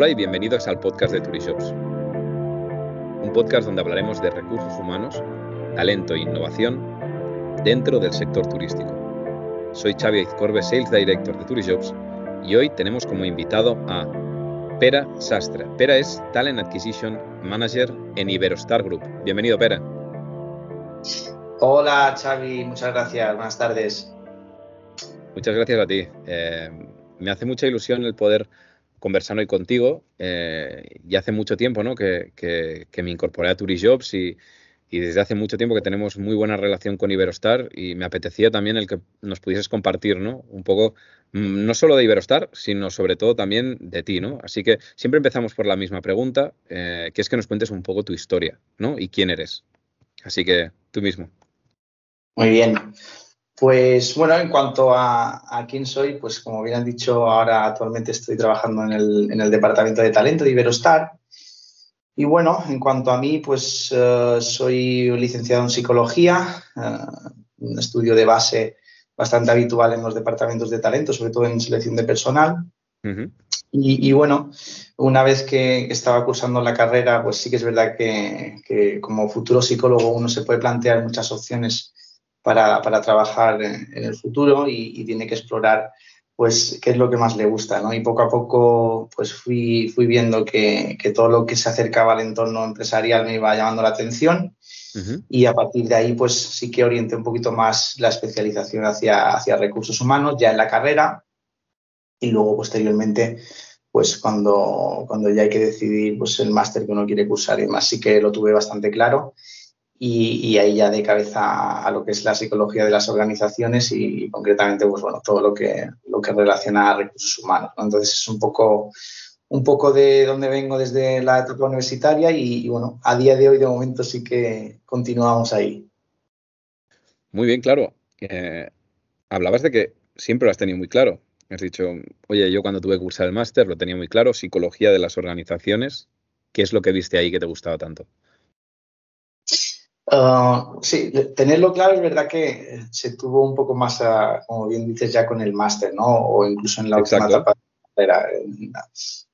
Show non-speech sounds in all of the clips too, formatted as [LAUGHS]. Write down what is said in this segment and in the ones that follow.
Hola y bienvenidos al podcast de Turishops. Un podcast donde hablaremos de recursos humanos, talento e innovación dentro del sector turístico. Soy Xavi Izcorbe, Sales Director de Turishops y hoy tenemos como invitado a Pera Sastre. Pera es Talent Acquisition Manager en Iberostar Group. Bienvenido, Pera. Hola, Xavi. Muchas gracias. Buenas tardes. Muchas gracias a ti. Eh, me hace mucha ilusión el poder conversar hoy contigo. Eh, y hace mucho tiempo ¿no? que, me incorporé a Turijobs y, y desde hace mucho tiempo que tenemos muy buena relación con Iberostar y me apetecía también el que nos pudieses compartir ¿no? un poco, mm, no solo de Iberostar, sino sobre todo también de ti. ¿no? Así que siempre empezamos por la misma pregunta, eh, que es que nos cuentes un poco tu historia ¿no? y quién eres. Así que tú mismo. Muy bien. Pues bueno, en cuanto a, quién soy, pues como bien han dicho, ahora actualmente estoy trabajando en el, departamento de talento de Iberostar. Y bueno, en cuanto a mí, pues eh, soy licenciado en psicología, eh, un estudio de base bastante habitual en los departamentos de talento, sobre todo en selección de personal. y, bueno, una vez que estaba cursando la carrera, pues sí que es verdad que como futuro psicólogo uno se puede plantear muchas opciones para, para trabajar en, el futuro y, tiene que explorar pues qué es lo que más le gusta, ¿no? Y poco a poco pues fui, fui viendo que, que todo lo que se acercaba al entorno empresarial me iba llamando la atención. Y a partir de ahí pues sí que orienté un poquito más la especialización hacia, hacia recursos humanos ya en la carrera. Y luego posteriormente pues cuando, cuando ya hay que decidir pues el máster que uno quiere cursar y demás sí que lo tuve bastante claro y, ahí ya de cabeza a lo que es la psicología de las organizaciones y, concretamente pues bueno todo lo que lo que relaciona a recursos humanos entonces es un poco un poco de dónde vengo desde la etapa universitaria y, bueno a día de hoy de momento sí que continuamos ahí. Muy bien claro. Eh, hablabas de que siempre lo has tenido muy claro. Has dicho oye yo cuando tuve que cursar el máster lo tenía muy claro psicología de las organizaciones qué es lo que viste ahí que te gustaba tanto Ah, sí, tenerlo claro es verdad que se tuvo un poco más, como bien dices, ya con el máster, ¿no? O incluso en la última etapa de la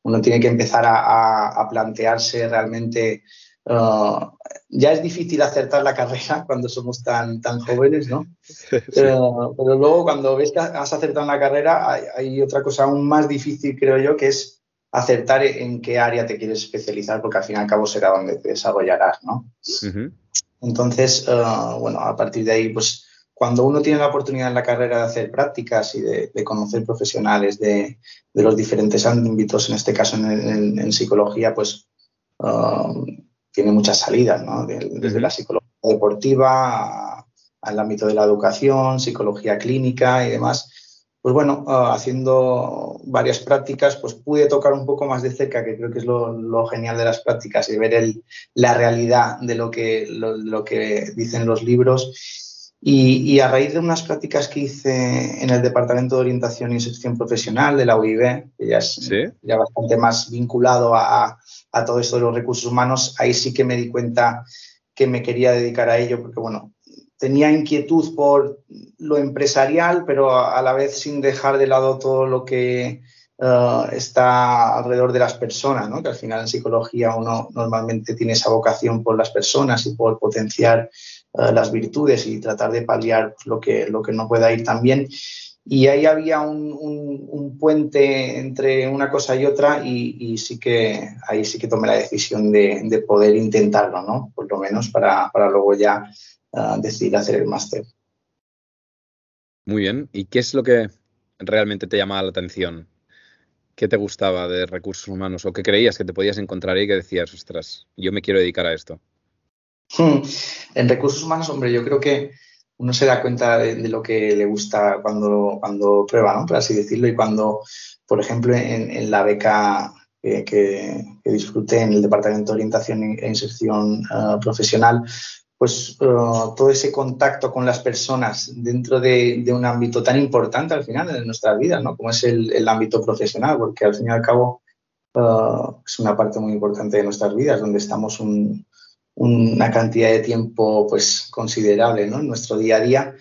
Uno tiene que empezar a, plantearse realmente. Ah, ya es difícil acertar la carrera [LAUGHS] cuando somos tan, tan jóvenes, ¿no? [LAUGHS] Pero, luego cuando ves que has acertado en la carrera, hay, otra cosa aún más difícil, creo yo, que es acertar en qué área te quieres especializar, porque al fin y al cabo será donde te desarrollarás, ¿no? Entonces, eh, bueno, a partir de ahí, pues cuando uno tiene la oportunidad en la carrera de hacer prácticas y de, conocer profesionales de, los diferentes ámbitos, en este caso en, psicología, pues eh, tiene muchas salidas, ¿no? desde la psicología deportiva al ámbito de la educación, psicología clínica y demás pues bueno, ah, haciendo varias prácticas, pues pude tocar un poco más de cerca, que creo que es lo, genial de las prácticas, y ver el, la realidad de lo que, lo, que dicen los libros. Y, a raíz de unas prácticas que hice en el Departamento de Orientación y Inserción Profesional de la UIB, que ya es ya bastante más vinculado a, a todo esto de los recursos humanos, ahí sí que me di cuenta que me quería dedicar a ello, porque bueno, tenía inquietud por lo empresarial, pero a la vez sin dejar de lado todo lo que eh, está alrededor de las personas, ¿no? que al final en psicología uno normalmente tiene esa vocación por las personas y por potenciar eh, las virtudes y tratar de paliar lo, que, lo que no pueda ir tan bien. Y ahí había un, puente entre una cosa y otra y, sí que ahí sí que tomé la decisión de, poder intentarlo, ¿no? Por lo menos para, para luego ya decidir hacer el máster. Muy bien. ¿Y qué es lo que realmente te llamaba la atención? ¿Qué te gustaba de recursos humanos o qué creías que te podías encontrar ahí que decías, ostras, yo me quiero dedicar a esto? Hmm. En recursos humanos, hombre, yo creo que uno se da cuenta de, lo que le gusta cuando, cuando prueba, ¿no? Por así decirlo, y cuando, por ejemplo, en, la beca que, disfruté en el Departamento de Orientación e Inserción eh, Profesional, pues eh, todo ese contacto con las personas dentro de, un ámbito tan importante al final de nuestra vida, ¿no? Como es el, ámbito profesional, porque al fin y al cabo eh, es una parte muy importante de nuestras vidas, donde estamos una cantidad de tiempo pues considerable, ¿no? En nuestro día a día,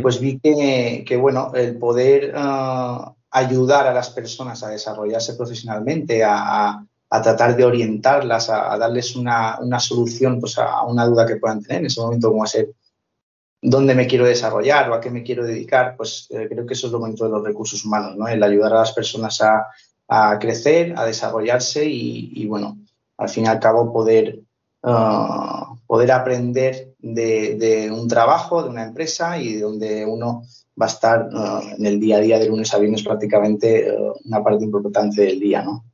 pues vi que, bueno, el poder eh, ayudar a las personas a desarrollarse profesionalmente, a, tratar de orientarlas, a, darles una, solución pues, a una duda que puedan tener en ese momento, como a ser dónde me quiero desarrollar o a qué me quiero dedicar, pues eh, creo que eso es lo bonito de los recursos humanos, ¿no? El ayudar a las personas a, crecer, a desarrollarse y, bueno, al fin y al cabo poder, uh, poder aprender de, un trabajo, de una empresa y donde uno va a estar uh, en el día a día de lunes a viernes prácticamente uh, una parte importante del día, ¿no?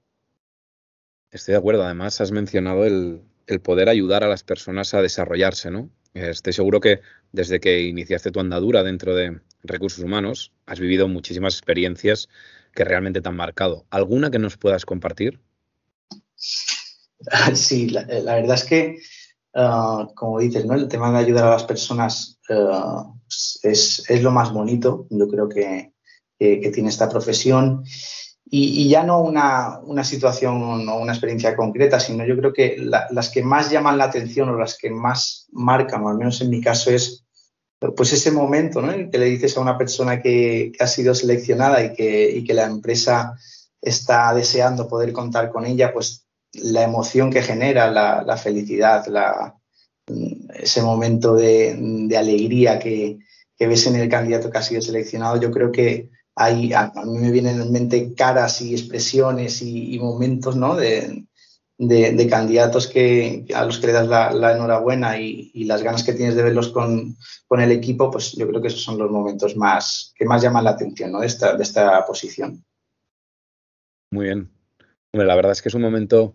Estoy de acuerdo. Además, has mencionado el, poder ayudar a las personas a desarrollarse, ¿no? Estoy seguro que desde que iniciaste tu andadura dentro de recursos humanos, has vivido muchísimas experiencias que realmente te han marcado. ¿Alguna que nos puedas compartir? [LAUGHS] Sí, la, verdad es que, ah, como dices, ¿no? el tema de ayudar a las personas ah, es, lo más bonito, yo creo que, que tiene esta profesión. Y, ya no una, situación o una experiencia concreta, sino yo creo que las que más llaman la atención o las que más marcan, o al menos en mi caso, es pues ese momento ¿no? en que le dices a una persona que, ha sido seleccionada y que, que, la empresa está deseando poder contar con ella, pues la emoción que genera, la, felicidad, la, ese momento de, alegría que ves en el candidato que ha sido seleccionado, yo creo que hay, a, mí me vienen en mente caras y expresiones y, momentos ¿no? de, candidatos que, a los que le das la, enhorabuena y, las ganas que tienes de verlos con, el equipo, pues yo creo que esos son los momentos más que más llaman la atención ¿no? de, esta, de esta posición. Muy bien. la verdad es que es un momento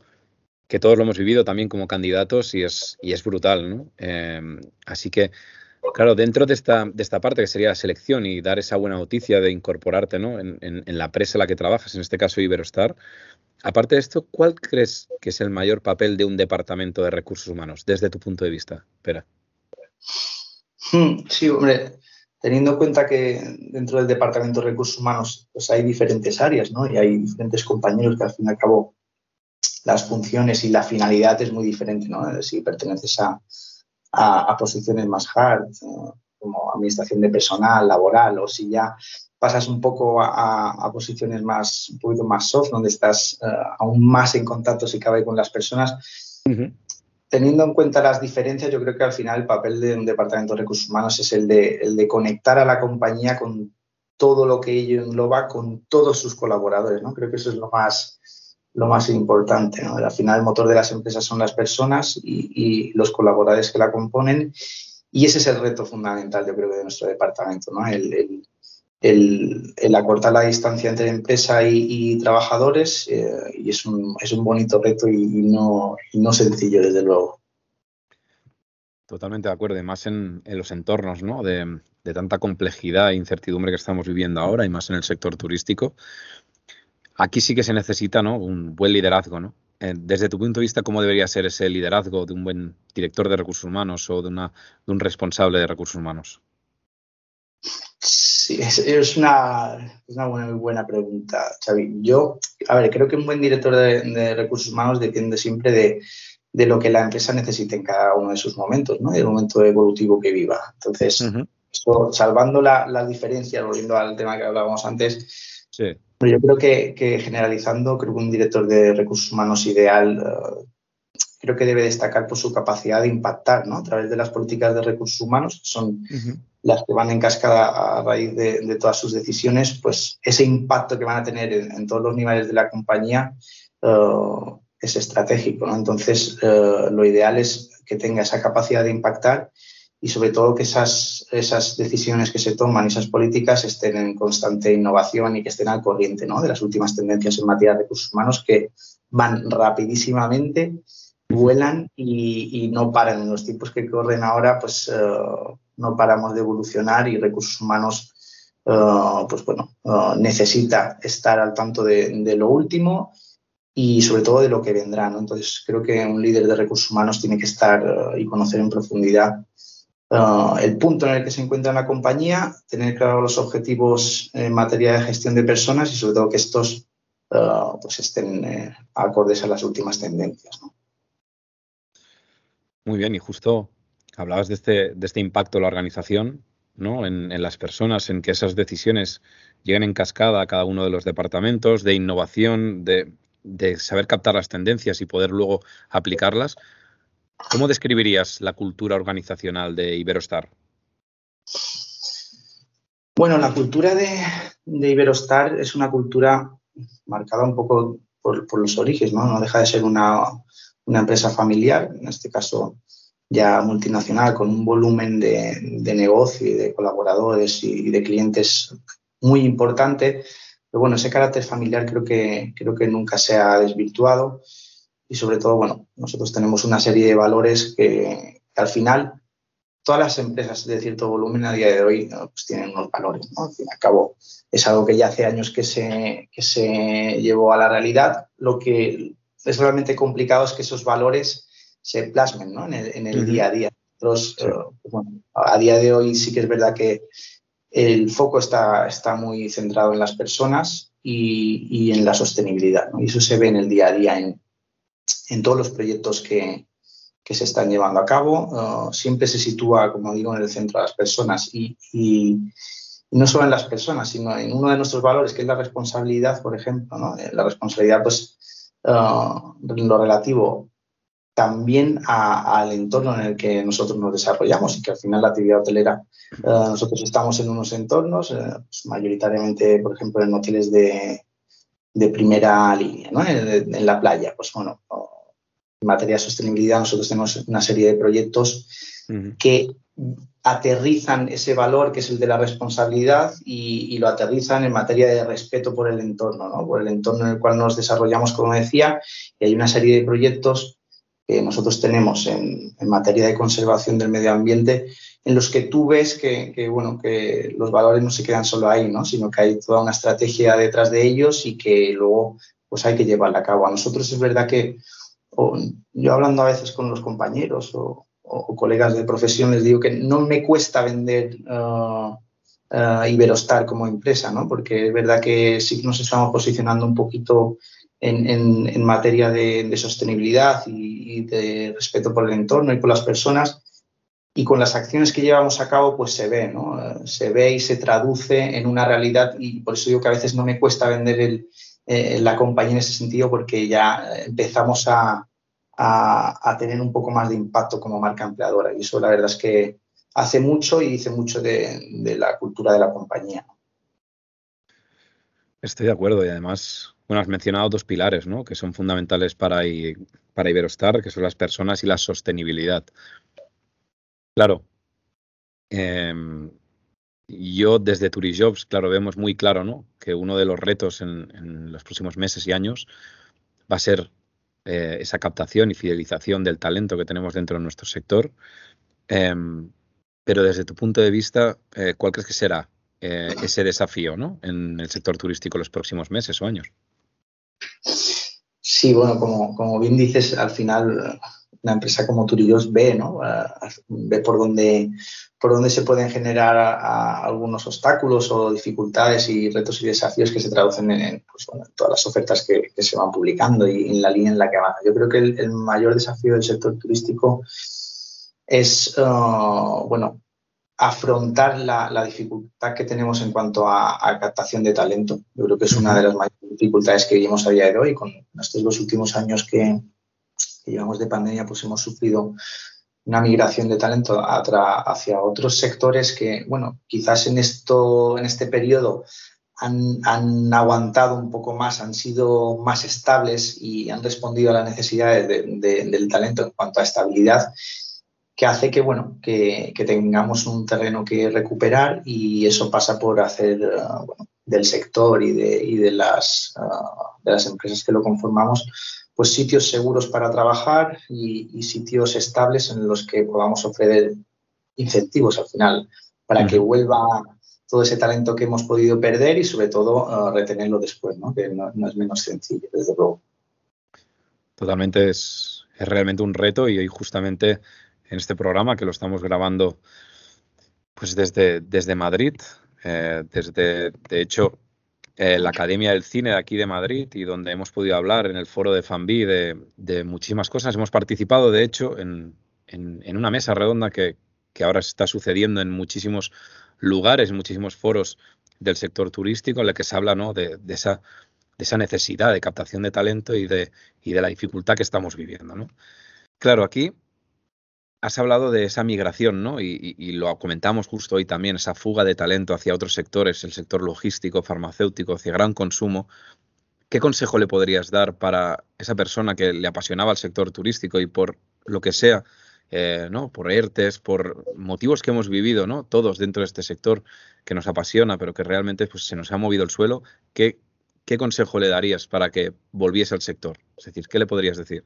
que todos lo hemos vivido también como candidatos y es, y es brutal, ¿no? Eh, así que Claro, dentro de esta, de esta parte que sería la selección y dar esa buena noticia de incorporarte ¿no? en, la empresa en la que trabajas, en este caso Iberostar, aparte de esto, ¿cuál crees que es el mayor papel de un departamento de recursos humanos desde tu punto de vista? Espera. Hmm, sí, hombre, teniendo en cuenta que dentro del departamento de recursos humanos pues hay diferentes áreas ¿no? y hay diferentes compañeros que al fin y al cabo las funciones y la finalidad es muy diferente. ¿no? Si perteneces a a, posiciones más hard, eh, como administración de personal, laboral, o si ya pasas un poco a, posiciones más, un poquito más soft, donde estás eh, aún más en contacto, si cabe, con las personas. Teniendo en cuenta las diferencias, yo creo que al final el papel de un departamento de recursos humanos es el de, el de conectar a la compañía con todo lo que ello engloba, con todos sus colaboradores. ¿no? Creo que eso es lo más, lo más importante. ¿no? Al final, el motor de las empresas son las personas y, los colaboradores que la componen. Y ese es el reto fundamental, yo creo, de nuestro departamento, ¿no? el, acortar la distancia entre empresa y, trabajadores. Eh, y es un, es un, bonito reto y, no, no sencillo, desde luego. Totalmente de acuerdo, y más en, los entornos ¿no? de, tanta complejidad e incertidumbre que estamos viviendo ahora, y más en el sector turístico aquí sí que se necesita ¿no? un buen liderazgo. ¿no? Eh, desde tu punto de vista, ¿cómo debería ser ese liderazgo de un buen director de recursos humanos o de, una, de un responsable de recursos humanos? Sí, es, una, una buena, muy buena pregunta, Xavi. Yo, a ver, creo que un buen director de, recursos humanos depende siempre de, de, lo que la empresa necesite en cada uno de sus momentos, ¿no? Y el momento evolutivo que viva. Entonces, salvando la, la diferencia, volviendo al tema que hablábamos antes, sí yo creo que, generalizando, creo que un director de recursos humanos ideal eh, creo que debe destacar por su capacidad de impactar ¿no? a través de las políticas de recursos humanos, que son las que van en cascada a raíz de, todas sus decisiones, pues ese impacto que van a tener en, todos los niveles de la compañía eh, es estratégico. ¿no? Entonces, eh, lo ideal es que tenga esa capacidad de impactar y sobre todo que esas, esas decisiones que se toman, esas políticas estén en constante innovación y que estén al corriente ¿no? de las últimas tendencias en materia de recursos humanos que van rapidísimamente, vuelan y, no paran. En los tiempos que corren ahora, pues eh, no paramos de evolucionar y recursos humanos, eh, pues bueno, eh, necesita estar al tanto de, de, lo último y sobre todo de lo que vendrá. Entonces, creo que un líder de recursos humanos tiene que estar y conocer en profundidad Ah, el punto en el que se encuentra la compañía, tener claros los objetivos en materia de gestión de personas y sobre todo que estos ah, pues estén eh, acordes a las últimas tendencias. Muy bien, y justo hablabas de este, de este impacto en la organización ¿no? en, las personas, en que esas decisiones lleguen en cascada a cada uno de los departamentos, de innovación, de, de saber captar las tendencias y poder luego aplicarlas. ¿Cómo describirías la cultura organizacional de Iberostar? Bueno, la cultura de, Iberostar es una cultura marcada un poco por, los orígenes, ¿no? No deja de ser una, empresa familiar, en este caso ya multinacional, con un volumen de, negocio y de colaboradores y de clientes muy importante. Pero bueno, ese carácter familiar creo que, creo que nunca se ha desvirtuado y sobre todo, bueno, nosotros tenemos una serie de valores que, al final todas las empresas de cierto volumen a día de hoy pues tienen unos valores, ¿no? Al fin y al cabo es algo que ya hace años que se, que se llevó a la realidad. Lo que es realmente complicado es que esos valores se plasmen ¿no? en el, en el día a día. Nosotros, eh, pues bueno, a día de hoy sí que es verdad que el foco está, está muy centrado en las personas y, y en la sostenibilidad. ¿no? Y eso se ve en el día a día en, en todos los proyectos que, que se están llevando a cabo. Uh, siempre se sitúa, como digo, en el centro de las personas y, y, no solo en las personas, sino en uno de nuestros valores, que es la responsabilidad, por ejemplo. ¿no? Eh, la responsabilidad, pues, uh, lo relativo también al entorno en el que nosotros nos desarrollamos y que al final la actividad hotelera, uh, nosotros estamos en unos entornos, pues, mayoritariamente, por ejemplo, en hoteles de, de primera línea, ¿no? en, en, la playa. Pues bueno, en materia de sostenibilidad, nosotros tenemos una serie de proyectos que aterrizan ese valor que es el de la responsabilidad y, lo aterrizan en materia de respeto por el entorno, ¿no? por el entorno en el cual nos desarrollamos, como decía, y hay una serie de proyectos que nosotros tenemos en, materia de conservación del medio ambiente en los que tú ves que, bueno, que los valores no se quedan solo ahí, ¿no? sino que hay toda una estrategia detrás de ellos y que luego pues hay que llevarla a cabo. A nosotros es verdad que yo hablando a veces con los compañeros o, colegas de profesión les digo que no me cuesta vender uh, uh, Iberostar como empresa, ¿no? Porque es verdad que sí nos estamos posicionando un poquito en, materia de, sostenibilidad y, de respeto por el entorno y por las personas. Y con las acciones que llevamos a cabo, pues se ve, ¿no? Se ve y se traduce en una realidad y por eso digo que a veces no me cuesta vender eh, la compañía en ese sentido porque ya empezamos a, tener un poco más de impacto como marca empleadora y eso la verdad es que hace mucho y dice mucho de, la cultura de la compañía. Estoy de acuerdo y además, bueno, has mencionado dos pilares, ¿no? Que son fundamentales para, para Iberostar, que son las personas y la sostenibilidad. Claro, em, yo desde Turijobs, claro, vemos muy claro ¿no? que uno de los retos en, los próximos meses y años va a ser eh, esa captación y fidelización del talento que tenemos dentro de nuestro sector. Em, pero desde tu punto de vista, eh, ¿cuál crees que será eh, ese desafío ¿no? en el sector turístico los próximos meses o años? Sí, bueno, como, como bien dices, al final una empresa como Turillos ve, ¿no? ve por dónde, por dónde se pueden generar algunos obstáculos o dificultades y retos y desafíos que se traducen en, pues, todas las ofertas que, se van publicando y en la línea en la que van. Yo creo que el, mayor desafío del sector turístico es, uh, bueno, afrontar la, dificultad que tenemos en cuanto a, captación de talento. Yo creo que es una de las mayores dificultades que vivimos a día de hoy con estos dos últimos años que, que llevamos de pandemia, pues hemos sufrido una migración de talento hacia otros sectores que, bueno, quizás en, esto, en este periodo han, aguantado un poco más, han sido más estables y han respondido a las necesidades del talento en cuanto a estabilidad, que hace que, bueno, que, tengamos un terreno que recuperar y eso pasa por hacer uh, del sector y de, y de, las, uh, de las empresas que lo conformamos pues sitios seguros para trabajar y, sitios estables en los que podamos ofrecer incentivos al final para que vuelva todo ese talento que hemos podido perder y sobre todo uh, retenerlo después, ¿no? que no, es menos sencillo, desde luego. Totalmente, es, es, realmente un reto y hoy justamente en este programa que lo estamos grabando pues desde, desde Madrid, eh, desde, de hecho, eh, la Academia del Cine de aquí de Madrid y donde hemos podido hablar en el foro de Fanbi de, de muchísimas cosas. Hemos participado, de hecho, en, una mesa redonda que, ahora está sucediendo en muchísimos lugares, muchísimos foros del sector turístico en los que se habla ¿no? de, esa, de esa necesidad de captación de talento y de, y de la dificultad que estamos viviendo. ¿no? Claro, aquí has hablado de esa migración, ¿no? Y, lo comentamos justo hoy también, esa fuga de talento hacia otros sectores, el sector logístico, farmacéutico, hacia gran consumo. ¿Qué consejo le podrías dar para esa persona que le apasionaba el sector turístico y por lo que sea, eh, ¿no? Por ERTES, por motivos que hemos vivido, ¿no? Todos dentro de este sector que nos apasiona, pero que realmente pues, se nos ha movido el suelo. ¿Qué, ¿Qué consejo le darías para que volviese al sector? Es decir, ¿qué le podrías decir?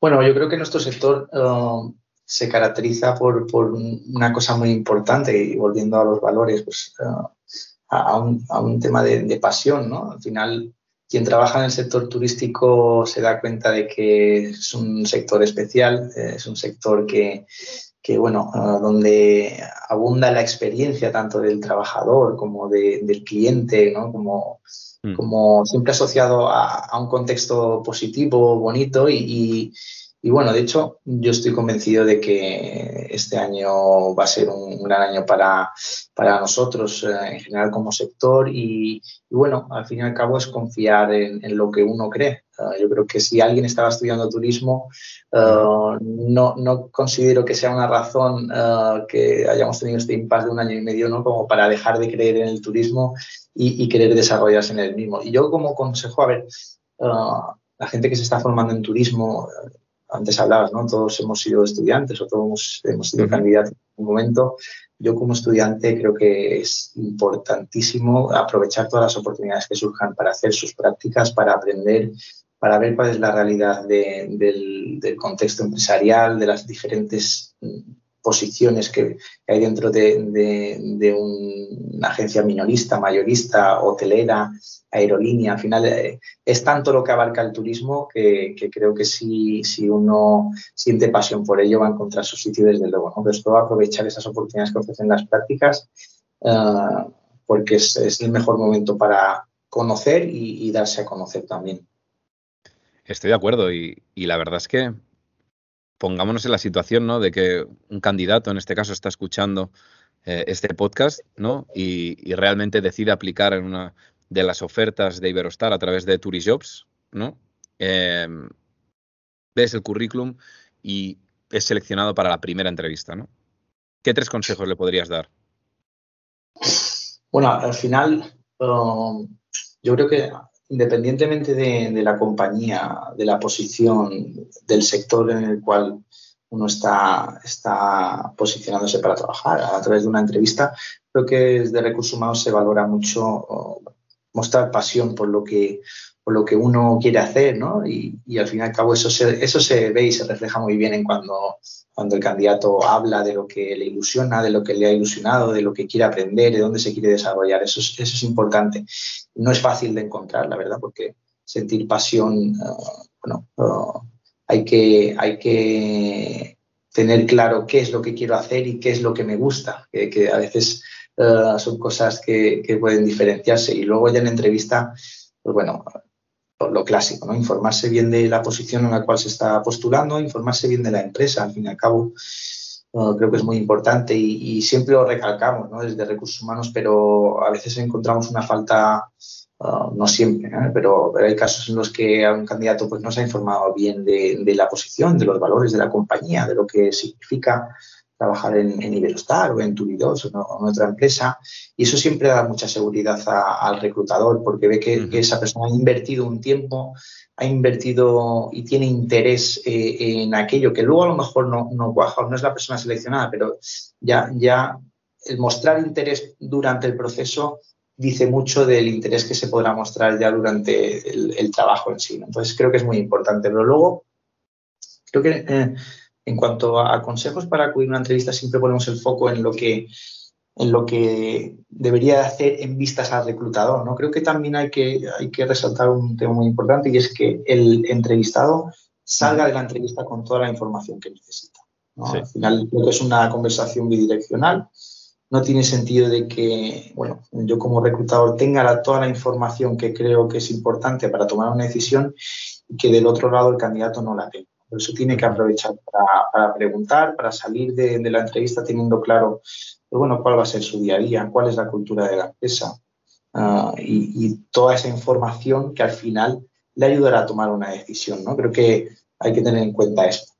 Bueno, yo creo que nuestro sector uh, se caracteriza por, una cosa muy importante y volviendo a los valores, pues uh, a, un, tema de, pasión, ¿no? Al final, quien trabaja en el sector turístico se da cuenta de que es un sector especial, es un sector que, bueno, uh, donde abunda la experiencia tanto del trabajador como del cliente, ¿no? Como, Mm. como siempre asociado a, un contexto positivo, bonito y, bueno, de hecho yo estoy convencido de que este año va a ser un, gran año para, para nosotros eh, en general como sector y, bueno, al fin y al cabo es confiar en, lo que uno cree. Eh, yo creo que si alguien estaba estudiando turismo, eh, no, no, considero que sea una razón que hayamos tenido este impasse de un año y medio ¿no? como para dejar de creer en el turismo y, querer desarrollarse en el mismo. Y yo como consejo, a ver, uh, la gente que se está formando en turismo, antes hablabas, ¿no? Todos hemos sido estudiantes o todos hemos, sido candidatos en un momento. Yo como estudiante creo que es importantísimo aprovechar todas las oportunidades que surjan para hacer sus prácticas, para aprender, para ver cuál es la realidad del, contexto empresarial, de las diferentes posiciones que hay dentro de, una agencia minorista, mayorista, hotelera, aerolínea. Al final eh, es tanto lo que abarca el turismo que, creo que si, uno siente pasión por ello va a encontrar su sitio desde luego. ¿no? Pero aprovechar esas oportunidades que ofrecen las prácticas eh, porque es, el mejor momento para conocer y, darse a conocer también. Estoy de acuerdo y la verdad es que pongámonos en la situación, ¿no? De que un candidato, en este caso, está escuchando eh, este podcast, ¿no? Y, realmente decide aplicar en una de las ofertas de Iberostar a través de Turijobs, ¿no? Em, ves el currículum y es seleccionado para la primera entrevista, ¿no? ¿Qué tres consejos le podrías dar? Bueno, al final, um, yo creo que independientemente de, la compañía, de la posición, del sector en el cual uno está, está posicionándose para trabajar a través de una entrevista, creo que desde recursos humanos se valora mucho mostrar pasión por lo que, por lo que uno quiere hacer, ¿no? Y, al fin y al cabo eso se, eso se ve y se refleja muy bien en cuando, cuando el candidato habla de lo que le ilusiona, de lo que le ha ilusionado, de lo que quiere aprender, de dónde se quiere desarrollar. Eso es, eso es importante. No es fácil de encontrar, la verdad, porque sentir pasión, eh, bueno, eh, hay, que, hay que tener claro qué es lo que quiero hacer y qué es lo que me gusta, que, a veces eh, son cosas que, que, pueden diferenciarse. Y luego ya en entrevista, pues bueno, lo clásico, ¿no? Informarse bien de la posición en la cual se está postulando, informarse bien de la empresa, al fin y al cabo, creo que es muy importante y, siempre lo recalcamos, ¿no? Desde recursos humanos, pero a veces encontramos una falta, uh, no siempre, ¿eh? pero, hay casos en los que a un candidato pues, no se ha informado bien de, de la posición, de los valores de la compañía, de lo que significa trabajar en, en Iberostar o en Turidos o, en otra empresa. Y eso siempre da mucha seguridad al reclutador porque ve que, esa persona ha invertido un tiempo, ha invertido y tiene interés eh, en aquello que luego a lo mejor no, no cuaja, no es la persona seleccionada, pero ya, ya el mostrar interés durante el proceso dice mucho del interés que se podrá mostrar ya durante el, trabajo en sí. Entonces creo que es muy importante. Pero luego, creo que eh, en cuanto a consejos para acudir a una entrevista, siempre ponemos el foco en lo que, en lo que debería hacer en vistas al reclutador. ¿no? Creo que también hay que, hay que resaltar un tema muy importante y es que el entrevistado salga de la entrevista con toda la información que necesita. Al final, creo que es una conversación bidireccional. No tiene sentido de que, bueno, yo como reclutador tenga toda la información que creo que es importante para tomar una decisión y que del otro lado el candidato no la tenga. Por eso tiene que aprovechar para, preguntar, para salir de, la entrevista teniendo claro, pues bueno, cuál va a ser su día a día, cuál es la cultura de la empresa ah, y, toda esa información que al final le ayudará a tomar una decisión, ¿no? Creo que hay que tener en cuenta esto.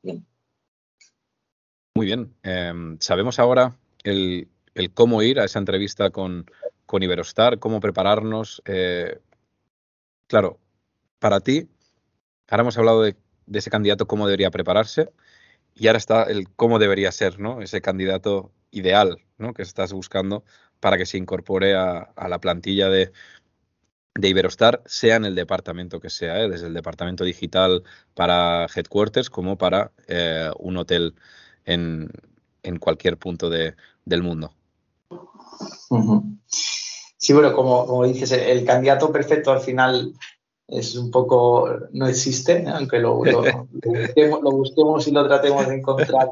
Muy bien. Em, sabemos ahora el, cómo ir a esa entrevista con, con Iberostar, cómo prepararnos. Eh, claro, para ti, ahora hemos hablado de, ese candidato, cómo debería prepararse, y ahora está el cómo debería ser, ¿no? Ese candidato ideal, ¿no? Que estás buscando para que se incorpore a, la plantilla de, de Iberostar, sea en el departamento que sea, ¿eh? desde el departamento digital para headquarters como para eh, un hotel en, cualquier punto del mundo. Sí, bueno, como, como, dices, el candidato perfecto al final es un poco, no existe, aunque lo, busquemos, y lo tratemos de encontrar.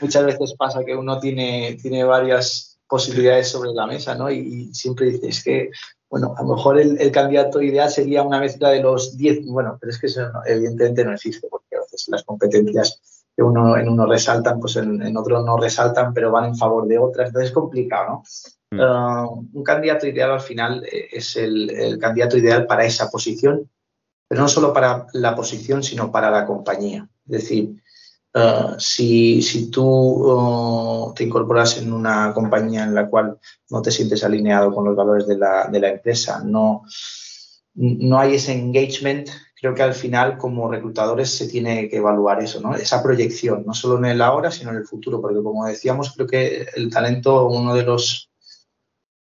Muchas veces pasa que uno tiene, tiene varias posibilidades sobre la mesa, ¿no? Y, siempre dices que, bueno, a lo mejor el, candidato ideal sería una mezcla de los 10, bueno, pero es que eso evidentemente no existe, porque a veces las competencias que uno en uno resaltan, pues en, en otro no resaltan, pero van en favor de otras, entonces es complicado, ¿no? Uh, un candidato ideal al final eh, es el, candidato ideal para esa posición, pero no solo para la posición, sino para la compañía. Es decir, uh, si, tú uh, te incorporas en una compañía en la cual no te sientes alineado con los valores de la, empresa, no, no hay ese engagement, creo que al final como reclutadores se tiene que evaluar eso, ¿no? Esa proyección, no solo en el ahora, sino en el futuro, porque como decíamos, creo que el talento, uno de los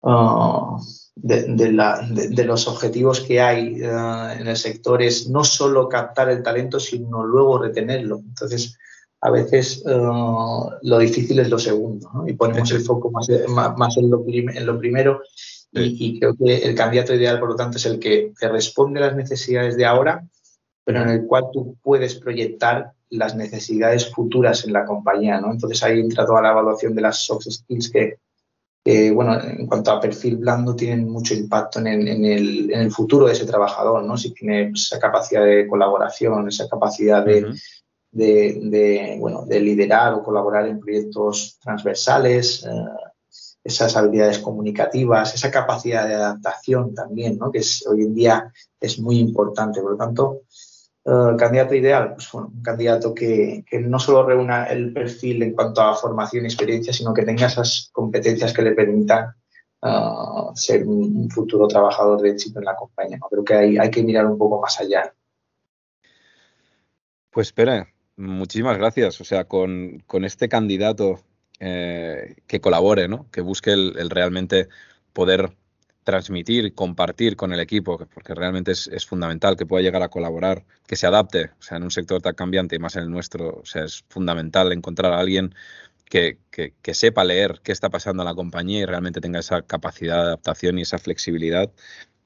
Ah, de, los objetivos que hay ah, en el sector es no solo captar el talento, sino luego retenerlo. Entonces, a veces ah, lo difícil es lo segundo y ponemos el foco más, más en, lo en, lo primero y, creo que el candidato ideal, por lo tanto, es el que te responde a las necesidades de ahora, pero en el cual tú puedes proyectar las necesidades futuras en la compañía. ¿no? Entonces ahí entra toda la evaluación de las soft skills que, bueno, en cuanto a perfil blando, tienen mucho impacto en el, en el, en el futuro de ese trabajador, ¿no? Si tiene esa capacidad de colaboración, esa capacidad de, de, bueno, de liderar o colaborar en proyectos transversales, eh, esas habilidades comunicativas, esa capacidad de adaptación también, ¿no? Que es, hoy en día es muy importante. Por lo tanto, el candidato ideal, pues bueno, un candidato que, no solo reúna el perfil en cuanto a formación y experiencia, sino que tenga esas competencias que le permitan uh, ser un, futuro trabajador de éxito en la compañía. Creo que hay, hay que mirar un poco más allá. Pues espera, muchísimas gracias. O sea, con, este candidato eh, que colabore, ¿no? que busque el realmente poder transmitir, compartir con el equipo, porque realmente es, fundamental que pueda llegar a colaborar, que se adapte, o sea, en un sector tan cambiante y más en el nuestro, o sea, es fundamental encontrar a alguien que, que, sepa leer qué está pasando en la compañía y realmente tenga esa capacidad de adaptación y esa flexibilidad.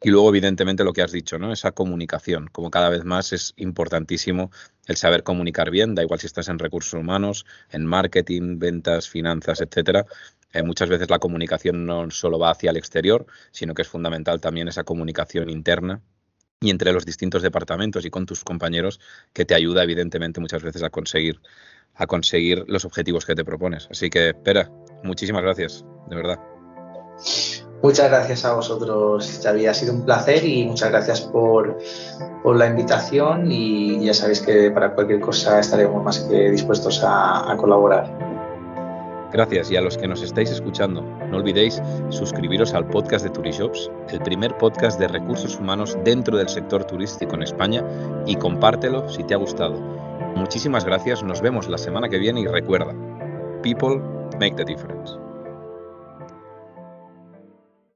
Y luego, evidentemente, lo que has dicho, ¿no? Esa comunicación, como cada vez más es importantísimo el saber comunicar bien, da igual si estás en recursos humanos, en marketing, ventas, finanzas, etcétera, eh, muchas veces la comunicación no solo va hacia el exterior, sino que es fundamental también esa comunicación interna y entre los distintos departamentos y con tus compañeros que te ayuda evidentemente muchas veces a conseguir a conseguir los objetivos que te propones. Así que, Pera, muchísimas gracias, de verdad. Muchas gracias a vosotros, Xavi. Ha sido un placer y muchas gracias por, la invitación y ya sabéis que para cualquier cosa estaremos más que dispuestos a colaborar. Gracias y a los que nos estáis escuchando, no olvidéis suscribiros al podcast de Turishops, el primer podcast de recursos humanos dentro del sector turístico en España y compártelo si te ha gustado. Muchísimas gracias, nos vemos la semana que viene y recuerda, people make the difference.